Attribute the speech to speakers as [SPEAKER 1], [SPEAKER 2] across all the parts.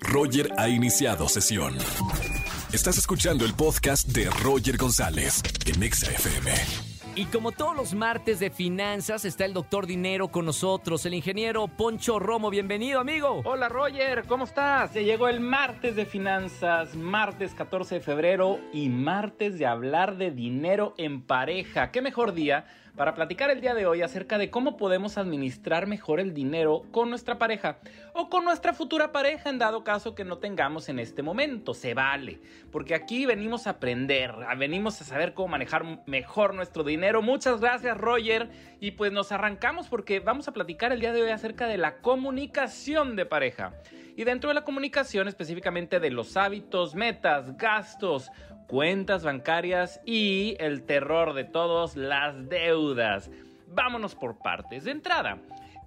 [SPEAKER 1] Roger ha iniciado sesión. Estás escuchando el podcast de Roger González en Exa FM.
[SPEAKER 2] Y como todos los martes de finanzas, está el doctor Dinero con nosotros, el ingeniero Poncho Romo. Bienvenido, amigo.
[SPEAKER 3] Hola Roger, ¿cómo estás? Ya llegó el martes de finanzas, martes 14 de febrero y martes de hablar de dinero en pareja. ¿Qué mejor día? Para platicar el día de hoy acerca de cómo podemos administrar mejor el dinero con nuestra pareja o con nuestra futura pareja en dado caso que no tengamos en este momento. Se vale, porque aquí venimos a aprender, venimos a saber cómo manejar mejor nuestro dinero. Muchas gracias Roger y pues nos arrancamos porque vamos a platicar el día de hoy acerca de la comunicación de pareja. Y dentro de la comunicación específicamente de los hábitos, metas, gastos, cuentas bancarias y el terror de todos, las deudas. Vámonos por partes. De entrada,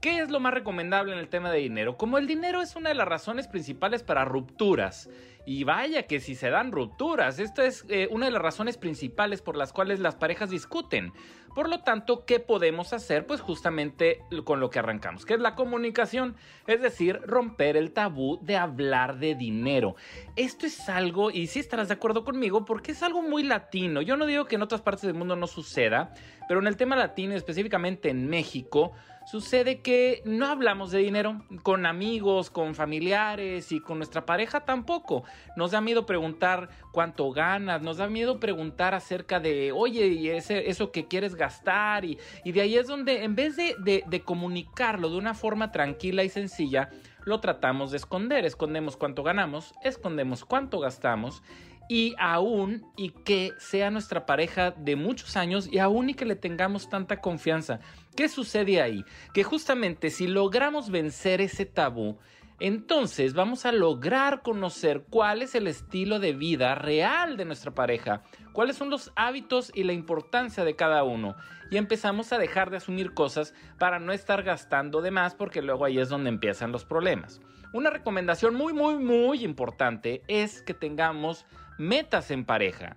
[SPEAKER 3] ¿qué es lo más recomendable en el tema de dinero? Como el dinero es una de las razones principales para rupturas y vaya que si se dan rupturas, esta es eh, una de las razones principales por las cuales las parejas discuten. Por lo tanto, ¿qué podemos hacer? Pues justamente con lo que arrancamos, que es la comunicación, es decir, romper el tabú de hablar de dinero. Esto es algo, y si estarás de acuerdo conmigo, porque es algo muy latino. Yo no digo que en otras partes del mundo no suceda, pero en el tema latino, específicamente en México, sucede que no hablamos de dinero con amigos, con familiares y con nuestra pareja tampoco. Nos da miedo preguntar cuánto ganas, nos da miedo preguntar acerca de, oye, y eso que quieres gastar. Y, de ahí es donde, en vez de comunicarlo de una forma tranquila y sencilla, lo tratamos de esconder. Escondemos cuánto ganamos, escondemos cuánto gastamos y aún y que sea nuestra pareja de muchos años y aún y que le tengamos tanta confianza. ¿Qué sucede ahí? Que justamente si logramos vencer ese tabú, entonces vamos a lograr conocer cuál es el estilo de vida real de nuestra pareja, cuáles son los hábitos y la importancia de cada uno. Y empezamos a dejar de asumir cosas para no estar gastando de más porque luego ahí es donde empiezan los problemas. Una recomendación muy, muy, muy importante es que tengamos metas en pareja.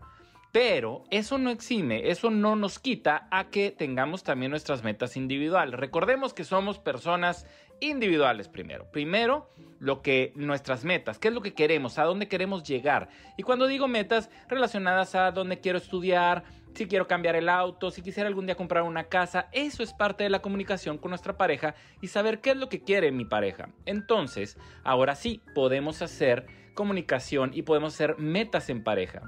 [SPEAKER 3] Pero eso no exime, eso no nos quita a que tengamos también nuestras metas individuales. Recordemos que somos personas individuales primero. Primero, lo que nuestras metas, qué es lo que queremos, a dónde queremos llegar. Y cuando digo metas relacionadas a dónde quiero estudiar, si quiero cambiar el auto, si quisiera algún día comprar una casa, eso es parte de la comunicación con nuestra pareja y saber qué es lo que quiere mi pareja. Entonces, ahora sí, podemos hacer comunicación y podemos hacer metas en pareja.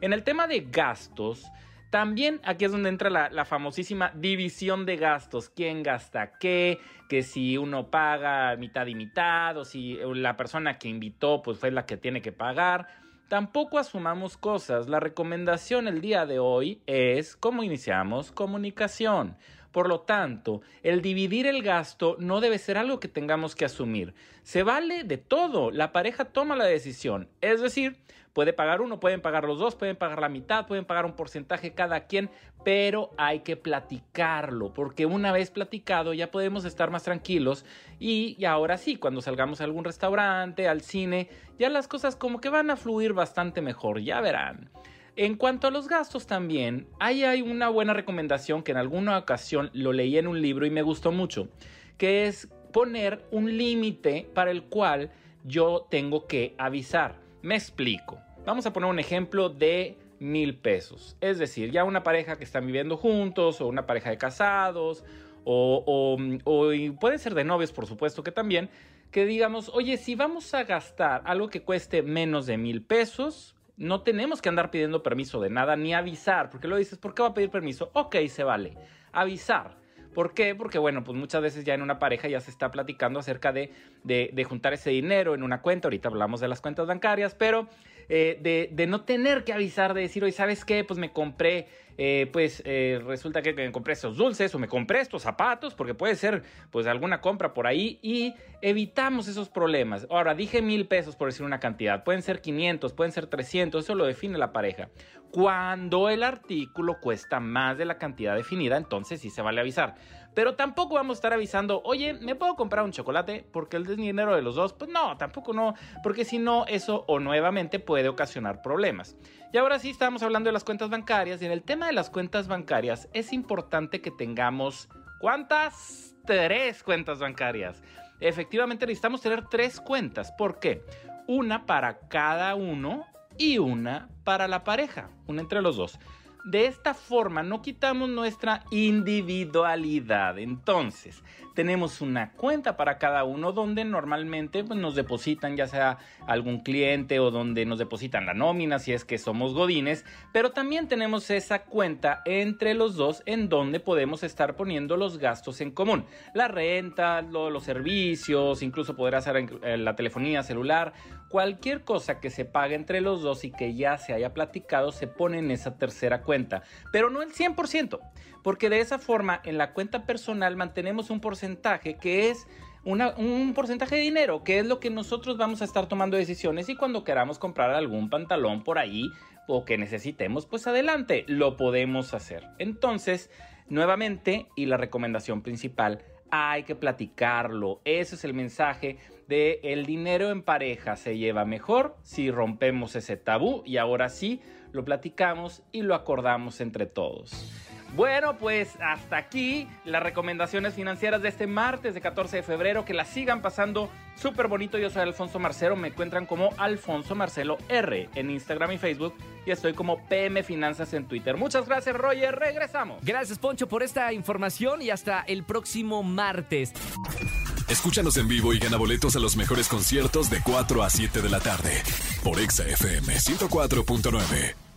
[SPEAKER 3] En el tema de gastos, también aquí es donde entra la, famosísima división de gastos. ¿Quién gasta qué? Que si uno paga mitad y mitad o si la persona que invitó pues fue la que tiene que pagar. Tampoco asumamos cosas. La recomendación el día de hoy es cómo iniciamos comunicación. Por lo tanto, el dividir el gasto no debe ser algo que tengamos que asumir. Se vale de todo. La pareja toma la decisión. Es decir, puede pagar uno, pueden pagar los dos, pueden pagar la mitad, pueden pagar un porcentaje cada quien, pero hay que platicarlo, porque una vez platicado ya podemos estar más tranquilos y, ahora sí, cuando salgamos a algún restaurante, al cine, ya las cosas como que van a fluir bastante mejor, ya verán. En cuanto a los gastos también, ahí hay una buena recomendación que en alguna ocasión lo leí en un libro y me gustó mucho, que es poner un límite para el cual yo tengo que avisar. Me explico. Vamos a poner un ejemplo de mil pesos. Es decir, ya una pareja que están viviendo juntos o una pareja de casados o, o, puede ser de novios, por supuesto que también, que digamos, oye, si vamos a gastar algo que cueste menos de mil pesos, no tenemos que andar pidiendo permiso de nada ni avisar, porque lo dices, ¿por qué va a pedir permiso? Ok, se vale. Avisar. ¿Por qué? Porque, bueno, pues muchas veces ya en una pareja ya se está platicando acerca de, de, juntar ese dinero en una cuenta. Ahorita hablamos de las cuentas bancarias, pero eh, de, no tener que avisar, de decir, oye, ¿sabes qué? Pues me compré eh, pues eh, resulta que me compré estos dulces o me compré estos zapatos, porque puede ser pues alguna compra por ahí y evitamos esos problemas. Ahora, dije mil pesos por decir una cantidad, pueden ser 500, pueden ser 300, eso lo define la pareja. Cuando el artículo cuesta más de la cantidad definida, entonces sí se vale avisar. Pero tampoco vamos a estar avisando, oye, ¿me puedo comprar un chocolate? Porque el dinero de los dos, pues no, tampoco no, porque si no, eso o nuevamente puede ocasionar problemas. Y ahora sí estamos hablando de las cuentas bancarias y en el tema de las cuentas bancarias es importante que tengamos ¿cuántas? Tres cuentas bancarias. Efectivamente necesitamos tener tres cuentas. ¿Por qué? una para cada uno y una para la pareja, una entre los dos. De esta forma no quitamos nuestra individualidad. Entonces, tenemos una cuenta para cada uno donde normalmente pues, nos depositan ya sea algún cliente o donde nos depositan la nómina si es que somos godines, pero también tenemos esa cuenta entre los dos en donde podemos estar poniendo los gastos en común. La renta, los servicios, incluso poder hacer la telefonía celular, cualquier cosa que se pague entre los dos y que ya se haya platicado se pone en esa tercera cuenta, pero no el 100%, porque de esa forma en la cuenta personal mantenemos un porcentaje que es un porcentaje de dinero, que es lo que nosotros vamos a estar tomando decisiones y cuando queramos comprar algún pantalón por ahí o que necesitemos, pues adelante, lo podemos hacer. Entonces, nuevamente, y la recomendación principal, hay que platicarlo. Ese es el mensaje de el dinero en pareja se lleva mejor si rompemos ese tabú y ahora sí lo platicamos y lo acordamos entre todos. Bueno, pues hasta aquí las recomendaciones financieras de este martes de 14 de febrero. Que la sigan pasando súper bonito. Yo soy Alfonso Marcelo. Me encuentran como Alfonso Marcelo R en Instagram y Facebook. Estoy como PM Finanzas en Twitter. Muchas gracias, Roger. Regresamos.
[SPEAKER 2] Gracias, Poncho, por esta información y hasta el próximo martes.
[SPEAKER 1] Escúchanos en vivo y gana boletos a los mejores conciertos de 4 a 7 de la tarde por Exa FM 104.9.